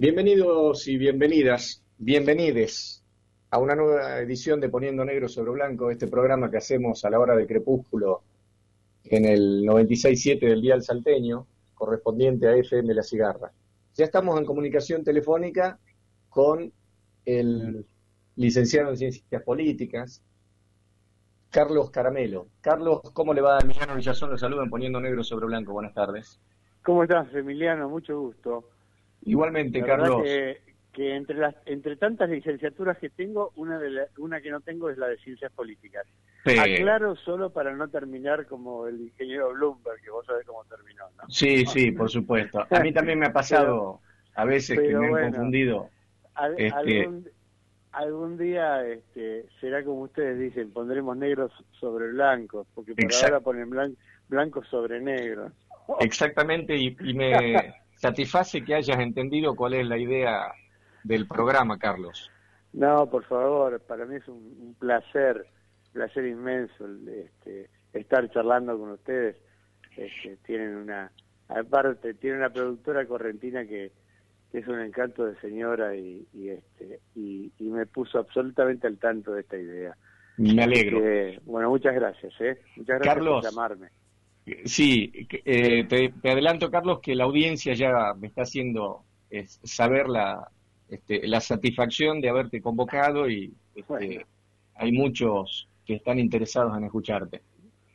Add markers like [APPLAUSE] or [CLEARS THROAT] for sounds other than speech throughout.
Bienvenidos y bienvenidas, bienvenides a una nueva edición de Poniendo Negro sobre Blanco, este programa que hacemos a la hora de crepúsculo en el 96.7 del Dial Salteño, correspondiente a FM La Cigarra. Ya estamos en comunicación telefónica con el licenciado en Ciencias Políticas, Carlos Caramelo. Carlos, ¿cómo le va? Emiliano Villazón lo saluda en Poniendo Negro sobre Blanco. Buenas tardes. ¿Cómo estás, Emiliano? Mucho gusto. Igualmente, Carlos. Que, entre las entre tantas licenciaturas que tengo, una de una que no tengo es la de ciencias políticas. Aclaro solo para no terminar como el ingeniero Bloomberg, que vos sabés cómo terminó, ¿no? Sí, sí, por supuesto. A mí también me ha [LAUGHS] pasado a veces que me han confundido. Este, algún, día este, será como ustedes dicen, pondremos negros sobre blancos, porque por ahora ponen blanco, sobre negro. Exactamente, y me, [LAUGHS] satisface que hayas entendido cuál es la idea del programa, Carlos. No, por favor, para mí es un, placer, placer inmenso este, estar charlando con ustedes. Este, tienen una, aparte, tienen una productora correntina que, es un encanto de señora y, este, y, me puso absolutamente al tanto de esta idea. Me alegro. bueno, muchas gracias, ¿eh? Muchas gracias por llamarme. Sí, eh, te, adelanto, Carlos, que la audiencia ya me está haciendo saber la, este, la satisfacción de haberte convocado y este, hay muchos que están interesados en escucharte.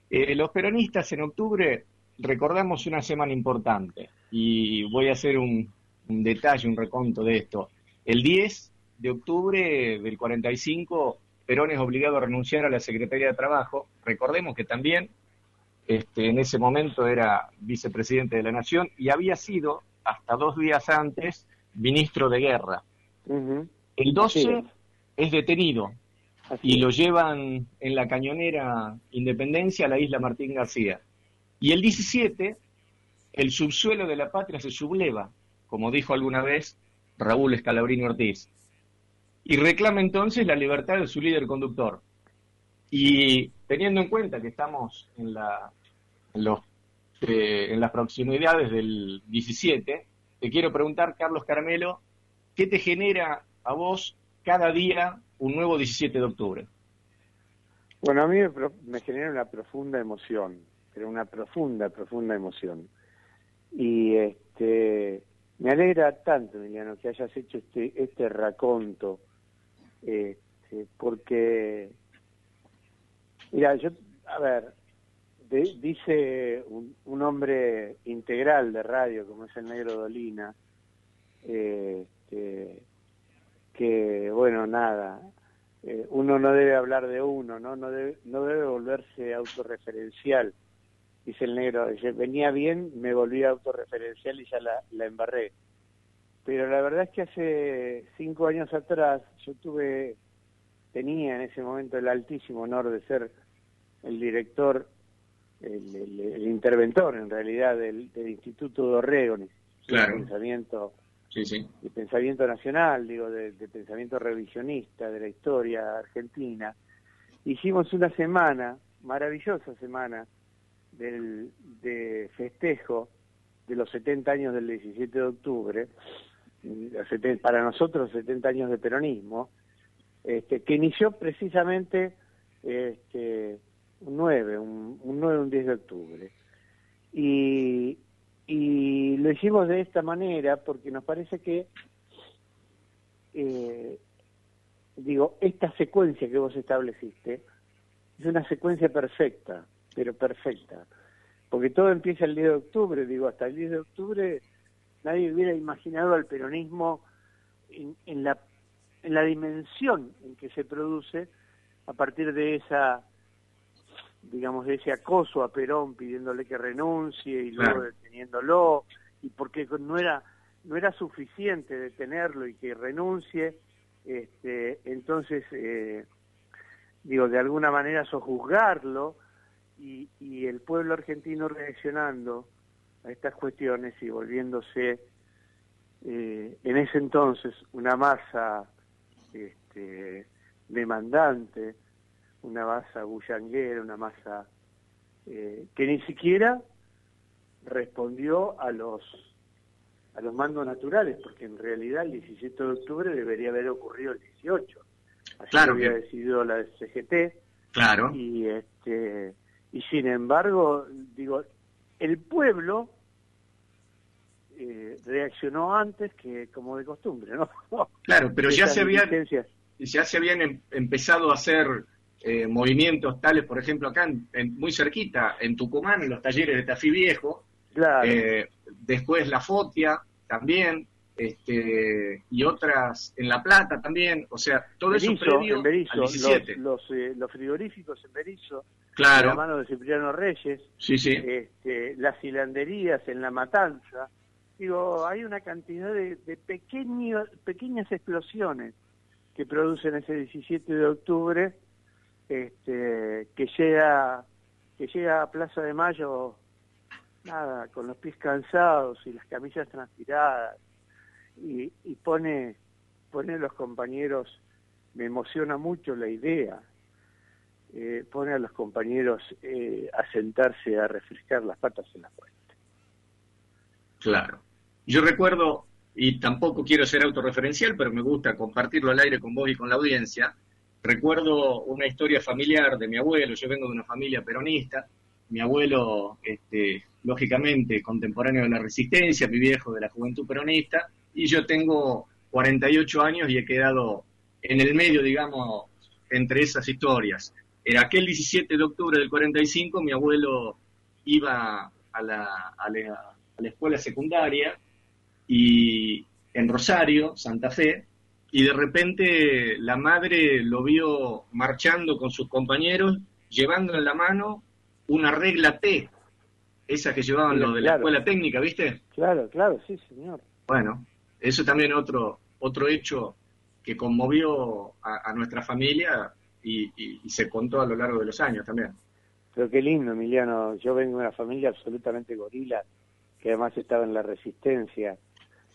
Eh, los peronistas en octubre recordamos una semana importante y voy a hacer un, un detalle, un reconto de esto. El 10 de octubre del 45, Perón es obligado a renunciar a la Secretaría de Trabajo. Recordemos que también este, en ese momento era vicepresidente de la Nación y había sido, hasta dos días antes, ministro de guerra. El 12 es. detenido y lo llevan en la cañonera Independencia a la isla Martín García. Y el 17, el subsuelo de la patria se subleva, como dijo alguna vez Raúl Escalabrini Ortiz, y reclama entonces la libertad de su líder conductor. Y teniendo en cuenta que estamos en, la, los, eh, en las proximidades del 17, te quiero preguntar, Carlos Caramelo, ¿qué te genera a vos cada día un nuevo 17 de octubre? Bueno, a mí me, genera una profunda emoción, pero una profunda, profunda emoción. Y este me alegra tanto, Emiliano, que hayas hecho este, este raconto, este, porque Mira, yo, a ver, dice un, hombre integral de radio como es el Negro Dolina, eh, que, bueno, nada, eh, uno no debe hablar de uno, ¿no? No debe, no debe volverse autorreferencial. Dice el negro, venía bien, me volví autorreferencial y ya la, la embarré. Pero la verdad es que hace cinco años atrás yo tuve, tenía en ese momento el altísimo honor de ser el director, el, interventor en realidad del, Instituto de Orrego, claro. de pensamiento, sí, sí. de pensamiento nacional, digo, de, pensamiento revisionista de la historia argentina. Hicimos una semana, maravillosa semana, del, de festejo de los 70 años del 17 de octubre, para nosotros 70 años de peronismo, este, que inició precisamente este, un 9, un, 9, un 10 de octubre. Y, y lo hicimos de esta manera porque nos parece que, eh, digo, esta secuencia que vos estableciste es una secuencia perfecta, pero perfecta. Porque todo empieza el 10 de octubre, digo, hasta el 10 de octubre nadie hubiera imaginado al peronismo en, la, en la dimensión en que se produce a partir de esa digamos, de ese acoso a Perón pidiéndole que renuncie y luego deteniéndolo, y porque no era, no era suficiente detenerlo y que renuncie, este, entonces, eh, digo, de alguna manera sojuzgarlo y, y el pueblo argentino reaccionando a estas cuestiones y volviéndose eh, en ese entonces una masa este, demandante, una masa bullanguera, una masa eh, que ni siquiera respondió a los a los mandos naturales, porque en realidad el 17 de octubre debería haber ocurrido el 18. Así claro había decidido la CGT. Claro. Y, este, y sin embargo, digo, el pueblo eh, reaccionó antes que como de costumbre, ¿no? Claro, pero [LAUGHS] ya se, habían, ya se habían em, empezado a hacer eh, movimientos tales, por ejemplo, acá en, muy cerquita, en Tucumán, en los talleres de Tafí Viejo, eh, después La Fotia también, este, y otras en La Plata también, o sea, todo eso previo en Berizo, Los, los, frigoríficos en Berizo, claro. la mano de Cipriano Reyes, sí, sí. Este, las hilanderías en La Matanza, digo, hay una cantidad de, de pequeñas explosiones que producen ese 17 de octubre, este, que llega que llega a Plaza de Mayo, nada, con los pies cansados y las camisas transpiradas, y, y pone, pone a los compañeros, me emociona mucho la idea, eh, pone a los compañeros eh, a sentarse a refrescar las patas en la fuente. Claro. Yo recuerdo, y tampoco quiero ser autorreferencial, pero me gusta compartirlo al aire con vos y con la audiencia, recuerdo una historia familiar de mi abuelo, yo vengo de una familia peronista, mi abuelo, este, lógicamente, contemporáneo de la resistencia, mi viejo de la juventud peronista, y yo tengo 48 años y he quedado en el medio, digamos, entre esas historias. En aquel 17 de octubre del 45 mi abuelo iba a la, a la, a la escuela secundaria y en Rosario, Santa Fe, y de repente la madre lo vio marchando con sus compañeros, llevando en la mano una regla T, esa que llevaban los de la escuela técnica, ¿viste? Claro, claro, sí, señor. Bueno, eso también otro otro hecho que conmovió a, nuestra familia y, y, se contó a lo largo de los años también. Pero qué lindo, Emiliano. Yo vengo de una familia absolutamente gorila, que además estaba en la resistencia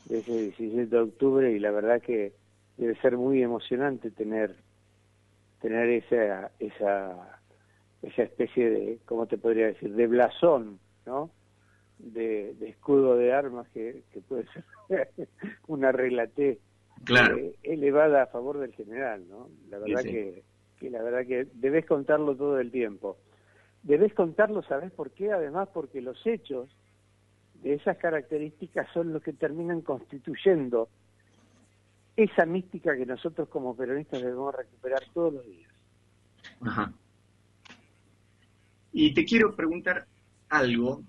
ese 17 de octubre y la verdad que debe ser muy emocionante tener tener esa esa esa especie de cómo te podría decir de blasón no de, escudo de armas que, que puede ser [LAUGHS] una regla T claro. Eh, elevada a favor del general no la verdad que, que la verdad que debes contarlo todo el tiempo. Debes contarlo sabes por qué además porque los hechos de esas características son los que terminan constituyendo esa mística que nosotros como peronistas debemos recuperar todos los días. Ajá. Y te quiero preguntar algo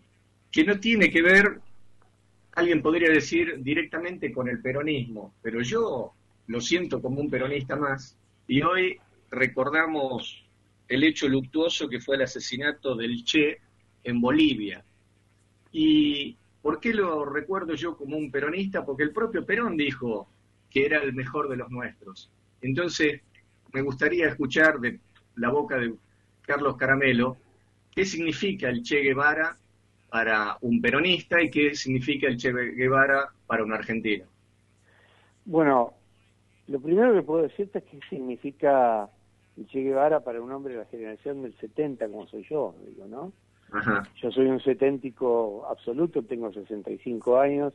que no tiene que ver, alguien podría decir, directamente con el peronismo, pero yo lo siento como un peronista más, y hoy recordamos el hecho luctuoso que fue el asesinato del Che en Bolivia. Y ¿Por qué lo recuerdo yo como un peronista? Porque el propio Perón dijo que era el mejor de los nuestros. Entonces, me gustaría escuchar de la boca de Carlos Caramelo qué significa el Che Guevara para un peronista y qué significa el Che Guevara para un argentino. Bueno, lo primero que puedo decirte es qué significa el Che Guevara para un hombre de la generación del 70 como soy yo, digo, ¿no? Yo soy un seténtico absoluto, tengo 65 años.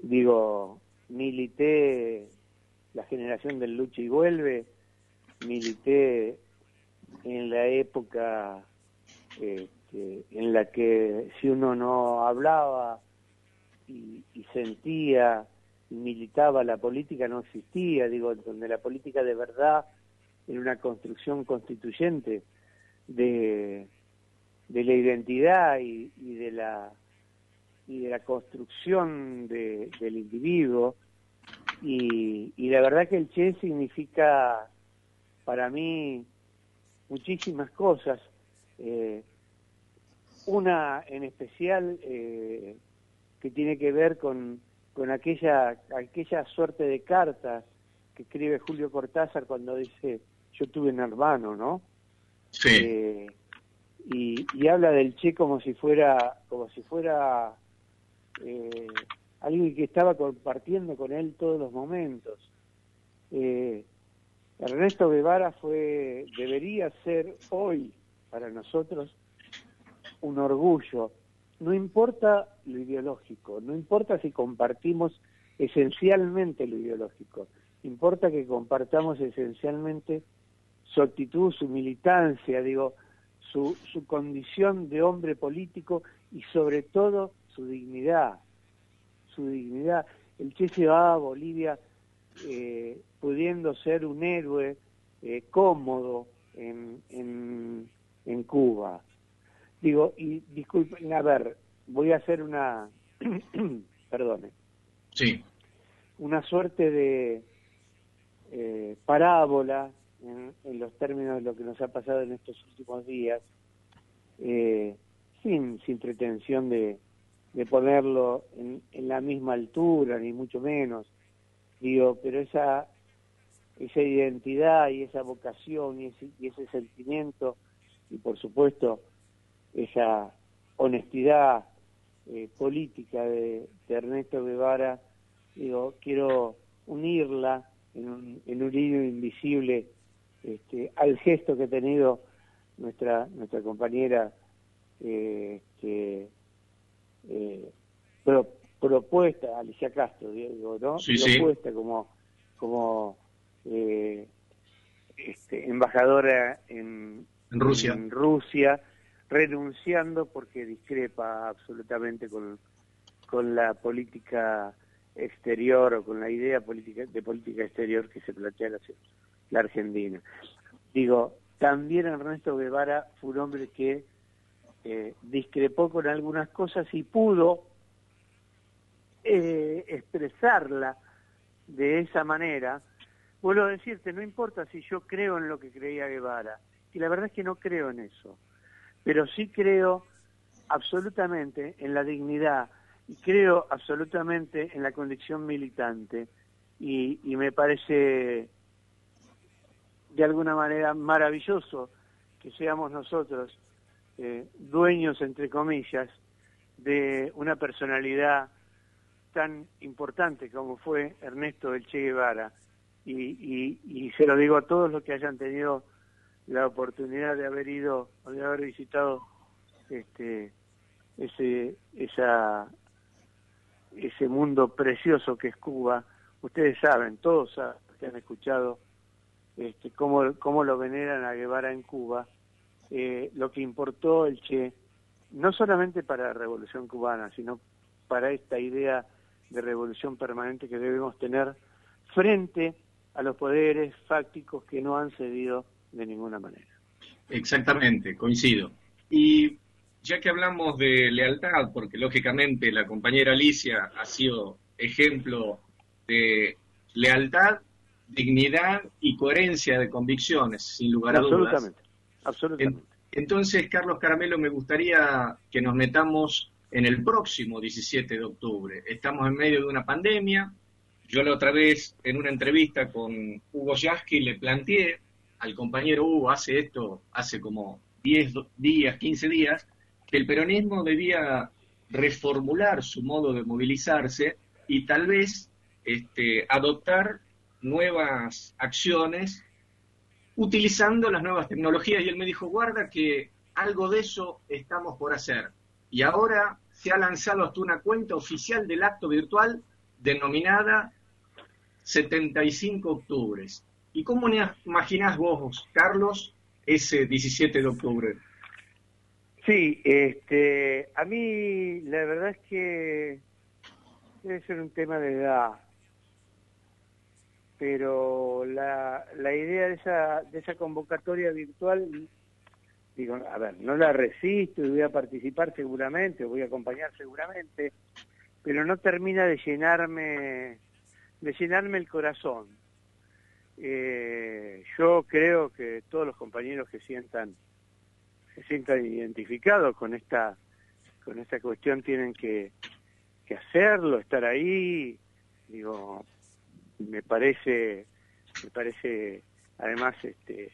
Digo, milité la generación del lucha y vuelve, milité en la época este, en la que si uno no hablaba y, sentía y militaba, la política no existía, digo, donde la política de verdad era una construcción constituyente de de la identidad y, de la y de la construcción de, del individuo y, y, la verdad que el Che significa para mí muchísimas cosas. Eh, una en especial eh, que tiene que ver con, con aquella aquella suerte de cartas que escribe Julio Cortázar cuando dice yo tuve un hermano no sí. Eh, y, habla del Che como si fuera como si fuera eh, alguien que estaba compartiendo con él todos los momentos. Eh, Ernesto Guevara fue debería ser hoy para nosotros un orgullo no importa lo ideológico, no importa si compartimos esencialmente lo ideológico, importa que compartamos esencialmente su actitud, su militancia, digo, su, su condición de hombre político y sobre todo su dignidad, su dignidad. El Che se va a Bolivia eh, pudiendo ser un héroe eh, cómodo en, en, en Cuba. Digo, y disculpen, a ver, voy a hacer una, [CLEARS THROAT] perdone. Sí. Una suerte de eh, parábola en, los términos de lo que nos ha pasado en estos últimos días, sin, sin pretensión de, de ponerlo en, en, la misma altura, ni mucho menos. Digo, pero esa, esa identidad y esa vocación y ese, sentimiento, y por supuesto esa honestidad eh, política de, de, Ernesto Guevara, digo, quiero unirla en un, en un hilo invisible este, al gesto que ha tenido nuestra nuestra compañera eh, este, eh, propuesta Alicia Castro digo no propuesta como como eh, este, embajadora en, Rusia. en Rusia renunciando porque discrepa absolutamente con con la política exterior o con la idea política de política exterior que se plantea la, la Argentina. Digo, también Ernesto Guevara fue un hombre que eh, discrepó con algunas cosas y pudo eh, expresarla de esa manera. Vuelvo a decirte, no importa si yo creo en lo que creía Guevara, y la verdad es que no creo en eso, pero sí creo absolutamente en la dignidad y creo absolutamente en la condición militante y, y me parece de alguna manera maravilloso que seamos nosotros eh, dueños, entre comillas, de una personalidad tan importante como fue Ernesto El Che Guevara. Y, se lo digo a todos los que hayan tenido la oportunidad de haber ido o de haber visitado este ese esa ese mundo precioso que es Cuba ustedes saben todos que han escuchado este, cómo, cómo lo veneran a Guevara en Cuba, eh, lo que importó el Che, no solamente para la revolución cubana, sino para esta idea de revolución permanente que debemos tener frente a los poderes fácticos que no han cedido de ninguna manera. Exactamente, coincido. Y ya que hablamos de lealtad, porque lógicamente la compañera Alicia ha sido ejemplo de lealtad dignidad y coherencia de convicciones, sin lugar a dudas. Absolutamente. entonces, Carlos Caramelo, me gustaría que nos metamos en el próximo 17 de octubre. Estamos en medio de una pandemia. Yo la otra vez, en una entrevista con Hugo Yasky, le planteé al compañero Hugo, hace esto, hace como 10 días, 15 días, que el peronismo debía reformular su modo de movilizarse y tal vez este, adoptar nuevas acciones utilizando las nuevas tecnologías y él me dijo, guarda que algo de eso estamos por hacer. Y ahora se ha lanzado hasta una cuenta oficial del acto virtual denominada 75 octubres. ¿Y cómo imaginás vos, Carlos, ese 17 de octubre? Sí, este, a mí la verdad es que debe ser un tema de edad pero la, la idea de esa, de esa convocatoria virtual, digo, a ver, no la resisto y voy a participar seguramente, voy a acompañar seguramente, pero no termina de llenarme, de llenarme el corazón. Eh, yo creo que todos los compañeros que sientan, se sientan identificados con esta, con esta cuestión tienen que, que hacerlo, estar ahí, digo, me parece me parece además este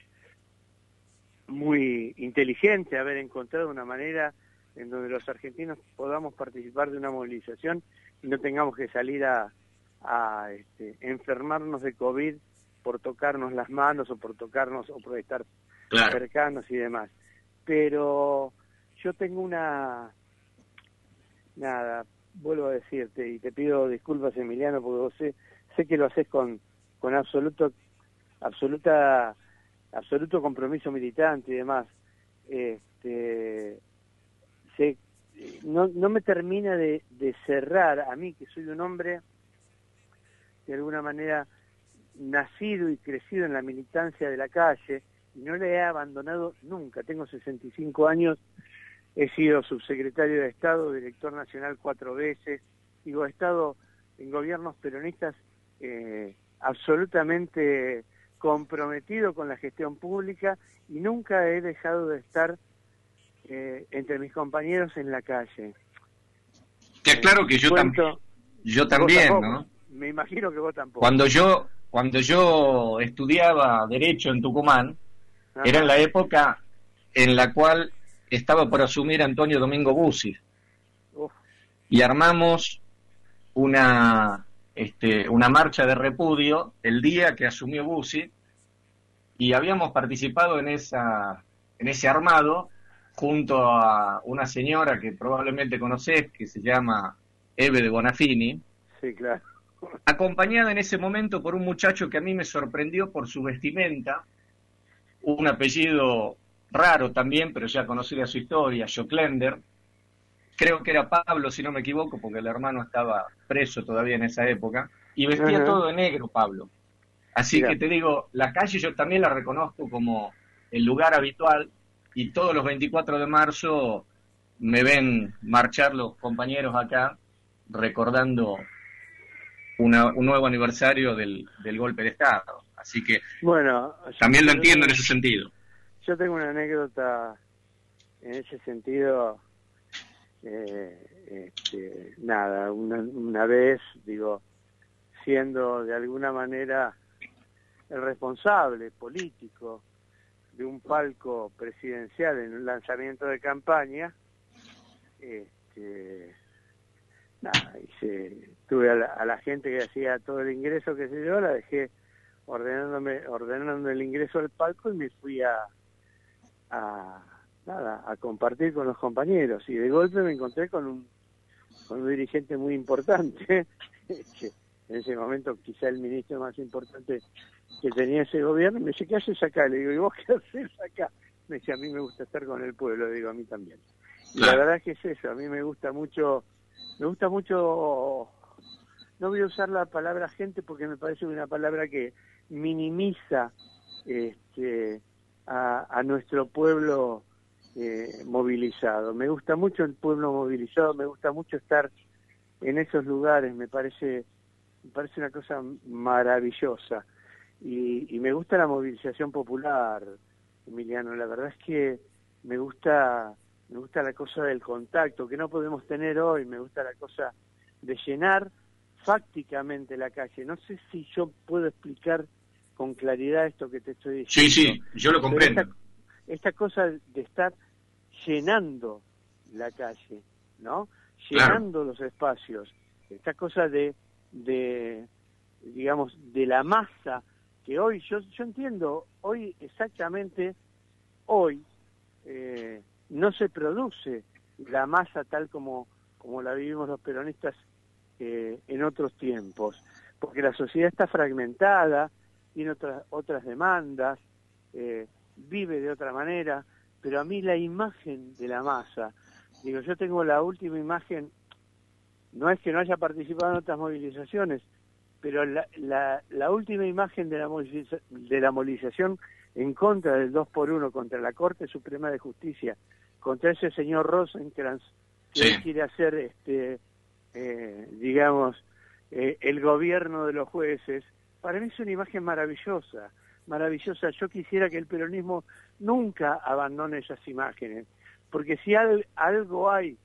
muy inteligente haber encontrado una manera en donde los argentinos podamos participar de una movilización y no tengamos que salir a, a este, enfermarnos de COVID por tocarnos las manos o por tocarnos o por estar cercanos y demás. Pero yo tengo una nada, vuelvo a decirte y te pido disculpas Emiliano porque vos sé, sé que lo haces con, con absoluto, absoluta, absoluto compromiso militante y demás. Este, no, no me termina de, de cerrar a mí que soy un hombre de alguna manera nacido y crecido en la militancia de la calle y no le he abandonado nunca. Tengo 65 años, he sido subsecretario de Estado, director nacional cuatro veces, digo, he estado en gobiernos peronistas eh, absolutamente comprometido con la gestión pública y nunca he dejado de estar eh, entre mis compañeros en la calle. Te claro que yo, también yo también, ¿no? Me imagino que vos tampoco. Cuando yo cuando yo estudiaba Derecho en Tucumán, era en la época en la cual estaba por asumir Antonio Domingo Bussi. Y armamos una, este, una marcha de repudio el día que asumió Bussi y habíamos participado en, esa, en ese armado junto a una señora que probablemente conocés, que se llama Eve de Bonafini. Sí, claro acompañada en ese momento por un muchacho que a mí me sorprendió por su vestimenta, un apellido raro también, pero ya conocía su historia, Joclender. Creo que era Pablo, si no me equivoco, porque el hermano estaba preso todavía en esa época, y vestía todo de negro, Pablo. Así que te digo, la calle yo también la reconozco como el lugar habitual, y todos los 24 de marzo me ven marchar los compañeros acá recordando un nuevo aniversario del, del golpe de Estado. Así que bueno, también lo entiendo en ese sentido. Yo tengo una anécdota en ese sentido. Eh, este, nada, una, una vez, digo, siendo de alguna manera el responsable político de un palco presidencial en un lanzamiento de campaña, este, nada, hice, tuve a la, gente que hacía todo el ingreso que se yo, la dejé ordenándome, ordenando el ingreso al palco y me fui a, a nada, a compartir con los compañeros y de golpe me encontré con un, con un dirigente muy importante, [LAUGHS] que en ese momento quizá el ministro más importante que tenía ese gobierno, me dice, ¿qué haces acá? Le digo, ¿y vos qué haces acá? Me dice, a mí me gusta estar con el pueblo, le digo, a mí también. Y la verdad es que es eso, a mí me gusta mucho me gusta mucho, no voy a usar la palabra gente porque me parece una palabra que minimiza este, a, nuestro pueblo eh, movilizado. Me gusta mucho el pueblo movilizado, me gusta mucho estar en esos lugares, me parece, me parece una cosa maravillosa. Y, y me gusta la movilización popular, Emiliano, la verdad es que me gusta me gusta la cosa del contacto que no podemos tener hoy, me gusta la cosa de llenar fácticamente la calle. No sé si yo puedo explicar con claridad esto que te estoy diciendo. Sí, sí, yo lo comprendo. Esta, cosa de estar llenando la calle, ¿no? Llenando los espacios. Esta cosa de, de, digamos, de la masa que hoy, yo, yo entiendo, hoy exactamente, hoy, eh, no se produce la masa tal como, como la vivimos los peronistas eh, en otros tiempos, porque la sociedad está fragmentada, tiene otras, otras demandas, eh, vive de otra manera, pero a mí la imagen de la masa, digo, yo tengo la última imagen, no es que no haya participado en otras movilizaciones, pero la, la, la última imagen de la, de la movilización en contra del 2 por 1 contra la Corte Suprema de Justicia, contra ese señor Rosenkrantz que quiere hacer, este, eh, digamos, eh, el gobierno de los jueces, para mí es una imagen maravillosa, maravillosa. Yo quisiera que el peronismo nunca abandone esas imágenes, porque si algo hay,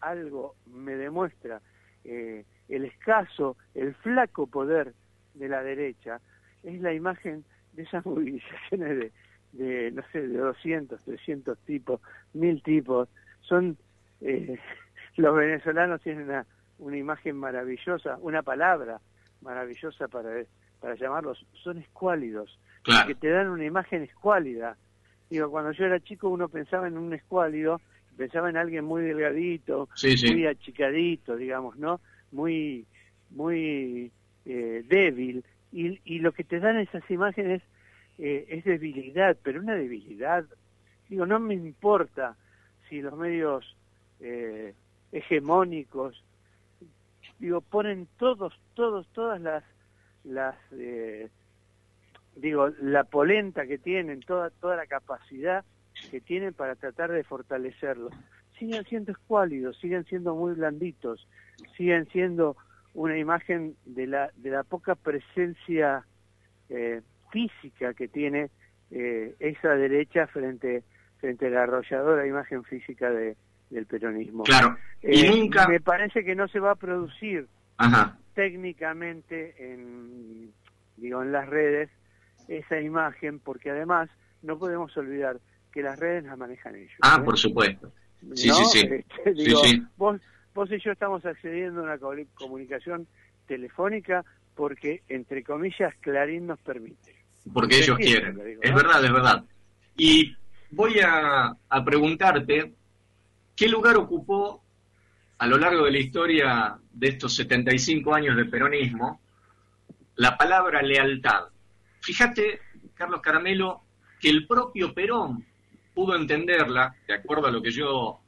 algo me demuestra eh, el escaso, el flaco poder de la derecha, es la imagen de esas [LAUGHS] movilizaciones de, no sé, de 200, 300 tipos, mil tipos. Son, eh, [LAUGHS] los venezolanos tienen una, una imagen maravillosa, una palabra maravillosa para, para llamarlos, son escuálidos, que te dan una imagen escuálida. Digo, cuando yo era chico uno pensaba en un escuálido, pensaba en alguien muy delgadito, muy achicadito, digamos, ¿no? Muy, muy eh, débil. Y, y, lo que te dan esas imágenes eh, es debilidad, pero una debilidad. Digo, no me importa si los medios eh, hegemónicos, digo, ponen todos, todos, todas las, las eh, digo, la polenta que tienen, toda, toda la capacidad que tienen para tratar de fortalecerlo. Siguen siendo escuálidos, siguen siendo muy blanditos, siguen siendo una imagen de la, de la poca presencia eh, física que tiene eh, esa derecha frente, frente a la arrolladora imagen física de, del peronismo. Claro, y eh, nunca... Me parece que no se va a producir técnicamente en, digo, en las redes esa imagen, porque además no podemos olvidar que las redes las manejan ellos. Ah, ¿eh? por supuesto. Sí, sí, sí. [LAUGHS] Este, vos, vos y yo estamos accediendo a una comunicación telefónica porque, entre comillas, Clarín nos permite. Porque ellos quieren. es verdad, es verdad. Y voy a, a preguntarte, ¿qué lugar ocupó a lo largo de la historia de estos 75 años de peronismo la palabra lealtad? Fíjate, Carlos Caramelo, que el propio Perón pudo entenderla, de acuerdo a lo que yo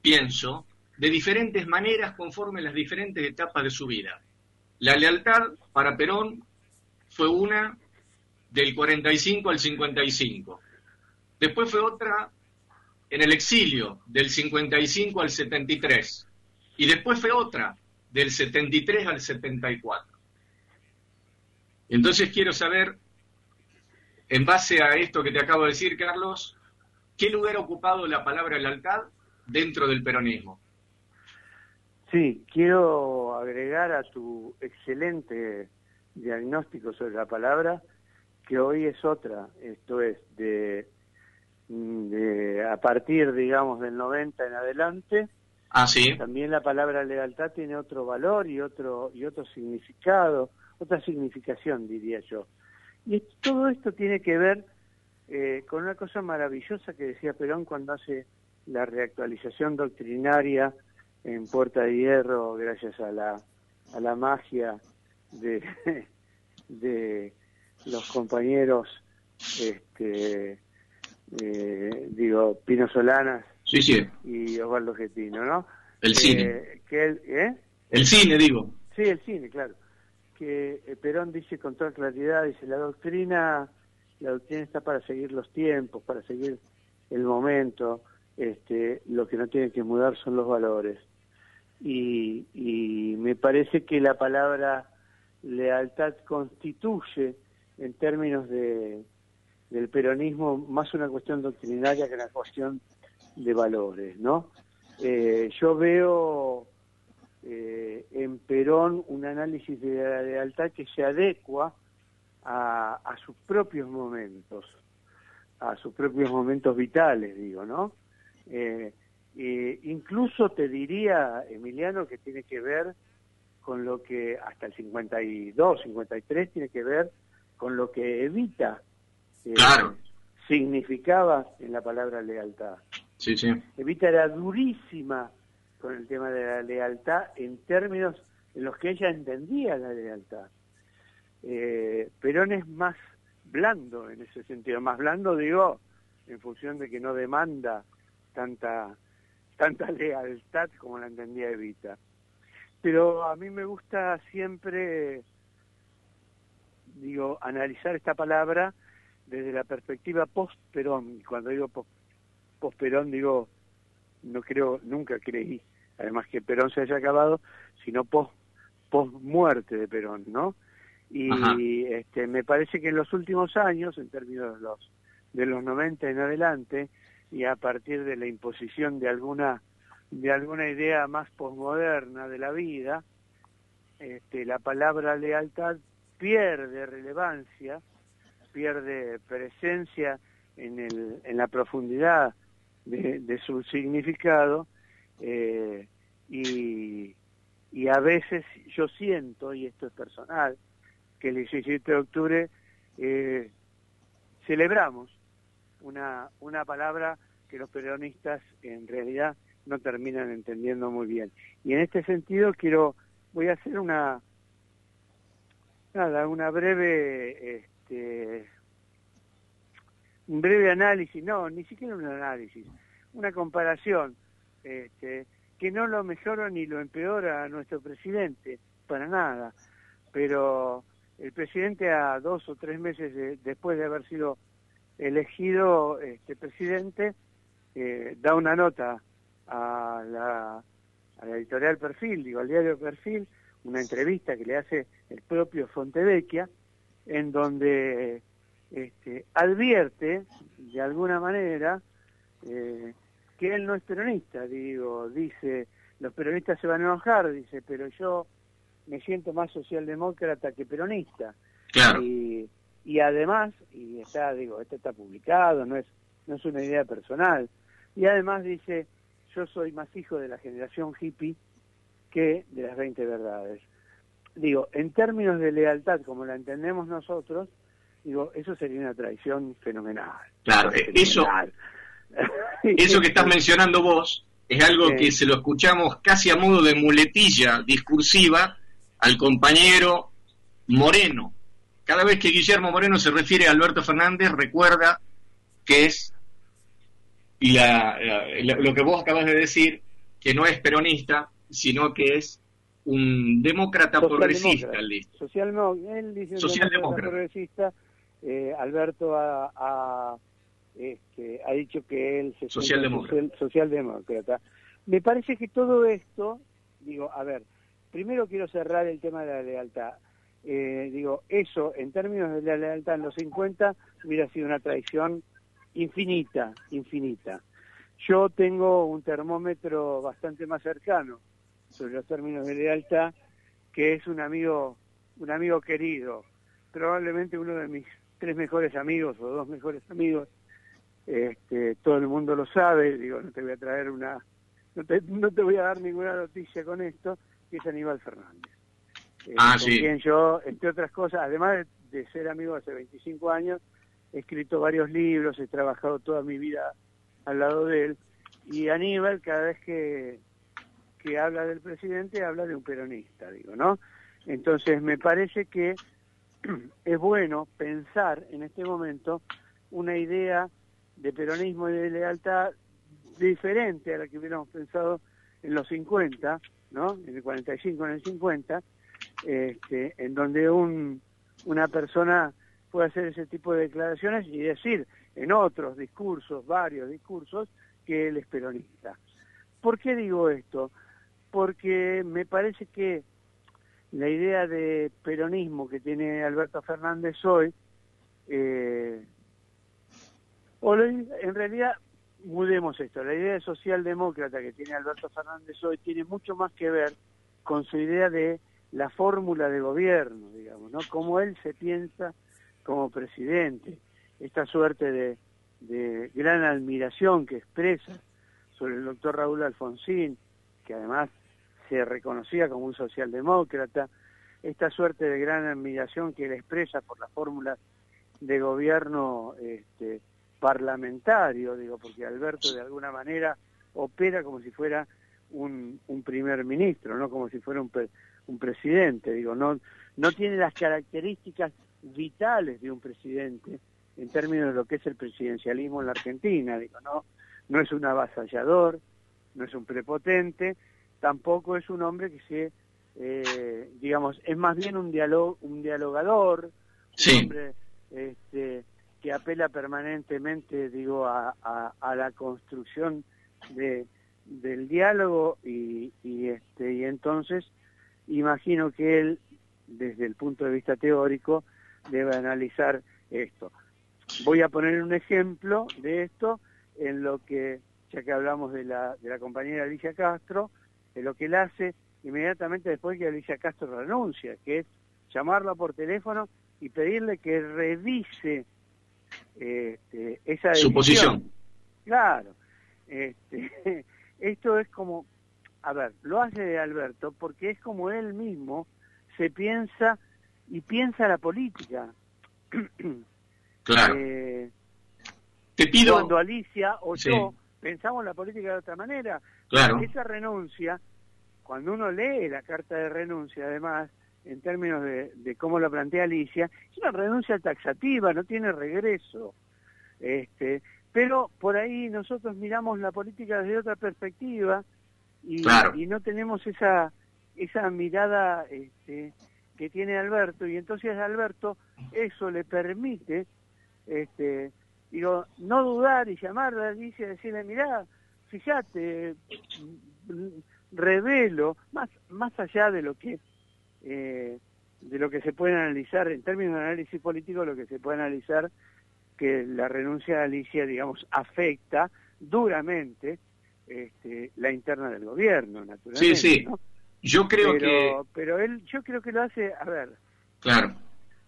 pienso, de diferentes maneras conforme las diferentes etapas de su vida. La lealtad para Perón fue una del 45 al 55. Después fue otra en el exilio, del 55 al 73. Y después fue otra, del 73 al 74. Entonces quiero saber, en base a esto que te acabo de decir, Carlos, ¿qué lugar ha ocupado la palabra lealtad dentro del peronismo? Sí, quiero agregar a tu excelente diagnóstico sobre la palabra que hoy es otra, esto es de, de a partir, digamos, del 90 en adelante. Ah, sí. También la palabra lealtad tiene otro valor y otro y otro significado, otra significación, diría yo. Y todo esto tiene que ver eh, con una cosa maravillosa que decía Perón cuando hace la reactualización doctrinaria en Puerta de Hierro, gracias a la, a la magia de, [LAUGHS] de los compañeros, este, eh, digo, Pino Solanas sí, sí. y Osvaldo Getino, ¿no? El cine. Que el, ¿eh? el cine, digo. Sí, el cine, claro. Que eh, Perón dice con toda claridad, dice, la doctrina, la doctrina está para seguir los tiempos, para seguir el momento, este, lo que no tiene que mudar son los valores. Y, me parece que la palabra lealtad constituye en términos de, del peronismo más una cuestión doctrinaria que una cuestión de valores, ¿no? Eh, yo veo eh, en Perón un análisis de la lealtad que se adecua a, a sus propios momentos, a sus propios momentos vitales, digo, ¿no? Eh, incluso te diría, Emiliano, que tiene que ver con lo que hasta el 52, 53 tiene que ver con lo que Evita eh, significaba en la palabra lealtad. Sí, sí. Evita era durísima con el tema de la lealtad en términos en los que ella entendía la lealtad. Eh, Perón es más blando en ese sentido, más blando digo en función de que no demanda tanta tanta [LAUGHS] lealtad como la entendía Evita. Pero a mí me gusta siempre digo, analizar esta palabra desde la perspectiva post-Perón. Cuando digo post-Perón, digo, no creo, nunca creí, además que Perón se haya acabado, sino post, muerte de Perón, ¿no? Y este, me parece que en los últimos años, en términos de los, de los 90 en adelante, y a partir de la imposición de alguna, de alguna idea más posmoderna de la vida, este, la palabra lealtad pierde relevancia, pierde presencia en, el, en la profundidad de, su significado eh, y, y a veces yo siento, y esto es personal, que el 17 de octubre eh, celebramos una, una palabra que los peronistas en realidad no terminan entendiendo muy bien. Y en este sentido quiero, voy a hacer una, nada, una breve, este, un breve análisis, no, ni siquiera un análisis, una comparación, este, que no lo mejora ni lo empeora nuestro presidente, para nada, pero el presidente a dos o tres meses después de haber sido elegido este presidente eh, da una nota a la, a la editorial Perfil, digo, al diario Perfil, una entrevista que le hace el propio Fontevecchia, en donde este, advierte, de alguna manera, eh, que él no es peronista, digo, dice, los peronistas se van a enojar, dice, pero yo me siento más socialdemócrata que peronista. Claro. Y, y además, y está, digo, esto está publicado, no es, no es una idea personal, y además dice, yo soy más hijo de la generación hippie que de las 20 verdades. Digo, en términos de lealtad, como la entendemos nosotros, digo, eso sería una traición fenomenal. Claro, eh, eso, [LAUGHS] eso que estás mencionando vos es algo que se lo escuchamos casi a modo de muletilla discursiva al compañero Moreno. Cada vez que Guillermo Moreno se refiere a Alberto Fernández, recuerda que es la, lo que vos acabas de decir, que no es peronista, sino que es un demócrata progresista. Social, él dice Socialdemócrata progresista. Eh, Alberto ha, este, ha dicho que él se socialdemócrata. socialdemócrata. Me parece que todo esto, digo, a ver, primero quiero cerrar el tema de la lealtad. Eh, digo, eso en términos de la lealtad en los 50 hubiera sido una traición infinita, infinita. Yo tengo un termómetro bastante más cercano sobre los términos de lealtad, que es un amigo, un amigo querido, probablemente uno de mis tres mejores amigos o dos mejores amigos. Este, todo el mundo lo sabe, digo, no te voy a traer una, no te, no te voy a dar ninguna noticia con esto, que es Aníbal Fernández. Eh, ah, con quien yo, entre otras cosas, además de, de ser amigo hace 25 años, he escrito varios libros, he trabajado toda mi vida al lado de él, y Aníbal cada vez que, que habla del presidente habla de un peronista, digo, ¿no? Entonces me parece que es bueno pensar en este momento una idea de peronismo y de lealtad diferente a la que hubiéramos pensado en los 50, ¿no? En el 45, en el 50, este, en donde un, una persona puede hacer ese tipo de declaraciones y decir en otros discursos, varios discursos, que él es peronista. ¿Por qué digo esto? Porque me parece que la idea de peronismo que tiene Alberto Fernández hoy, eh, o en realidad mudemos esto, la idea de socialdemócrata que tiene Alberto Fernández hoy tiene mucho más que ver con su idea de la fórmula de gobierno, digamos, ¿no? Cómo él se piensa como presidente, esta suerte de, de gran admiración que expresa sobre el doctor Raúl Alfonsín, que además se reconocía como un socialdemócrata, esta suerte de gran admiración que él expresa por la fórmula de gobierno este, parlamentario, digo, porque Alberto de alguna manera opera como si fuera un, un primer ministro, no como si fuera un, un presidente, digo, no, no tiene las características vitales de un presidente en términos de lo que es el presidencialismo en la Argentina. Digo, no, no es un avasallador, no es un prepotente, tampoco es un hombre que se, eh, digamos, es más bien un, diálogo un dialogador, un hombre este, que apela permanentemente, digo, a, a, la construcción de, del diálogo y, y, este, y entonces imagino que él, desde el punto de vista teórico, debe analizar esto. Voy a poner un ejemplo de esto en lo que, ya que hablamos de la, de la compañera Alicia Castro, en lo que él hace inmediatamente después que Alicia Castro renuncia, que es llamarla por teléfono y pedirle que revise este, esa decisión. Su posición. Claro. Este, [LAUGHS] esto es como, a ver, lo hace Alberto porque es como él mismo se piensa y piensa la política. [CLEARS THROAT] Claro. Eh, te pido... Cuando Alicia o yo pensamos la política de otra manera. Claro. Esa renuncia, cuando uno lee la carta de renuncia, además, en términos de, de cómo lo plantea Alicia, es una renuncia taxativa, no tiene regreso. Este, pero por ahí nosotros miramos la política desde otra perspectiva y, y no tenemos esa esa mirada este, que tiene Alberto y entonces a Alberto eso le permite este digo no dudar y llamarle a Alicia y decirle mirá fíjate revelo más más allá de lo que eh, de lo que se puede analizar en términos de análisis político lo que se puede analizar que la renuncia de Alicia, digamos, afecta duramente este, la interna del gobierno, naturalmente. Sí, sí. Yo creo que... Pero él, yo creo que lo hace, a ver. Claro.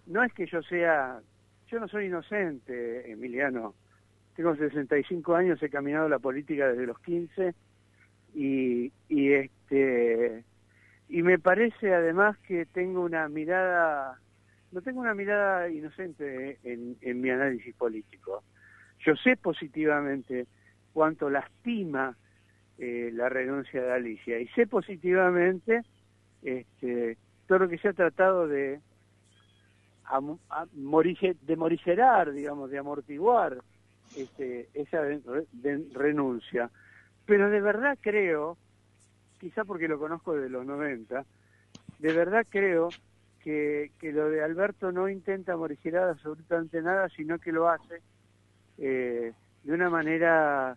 No es que yo sea, yo no soy inocente, Emiliano. Tengo 65 años, he caminado la política desde los 15 y, y este y me parece además que tengo una mirada no tengo una mirada inocente en, mi análisis político. Yo sé positivamente cuánto lastima eh, la renuncia de Alicia y sé positivamente este, todo lo que se ha tratado de, de morigerar, digamos, de amortiguar este, esa renuncia. Pero de verdad creo, quizá porque lo conozco de los 90, de verdad creo que, lo de Alberto no intenta morigerar absolutamente nada, sino que lo hace eh, de una manera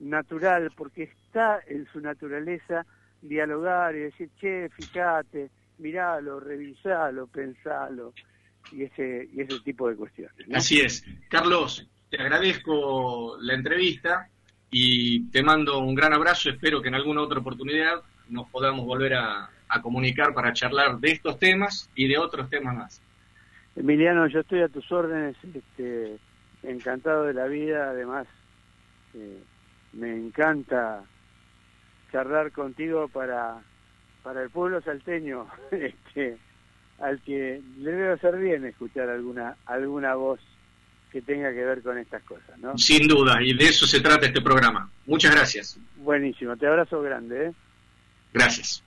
natural, porque está en su naturaleza dialogar y decir, che, fíjate, miralo, revisalo, pensalo, y ese, y ese tipo de cuestiones. Así es. Carlos, te agradezco la entrevista y te mando un gran abrazo. Espero que en alguna otra oportunidad nos podamos volver a, comunicar para charlar de estos temas y de otros temas más. Emiliano, yo estoy a tus órdenes, este, encantado de la vida, además eh, me encanta charlar contigo para, para el pueblo salteño, [LAUGHS] este, al que le debe hacer bien escuchar alguna, alguna voz que tenga que ver con estas cosas, ¿no? Sin duda, y de eso se trata este programa. Muchas gracias. Buenísimo, te abrazo grande, ¿eh? Gracias.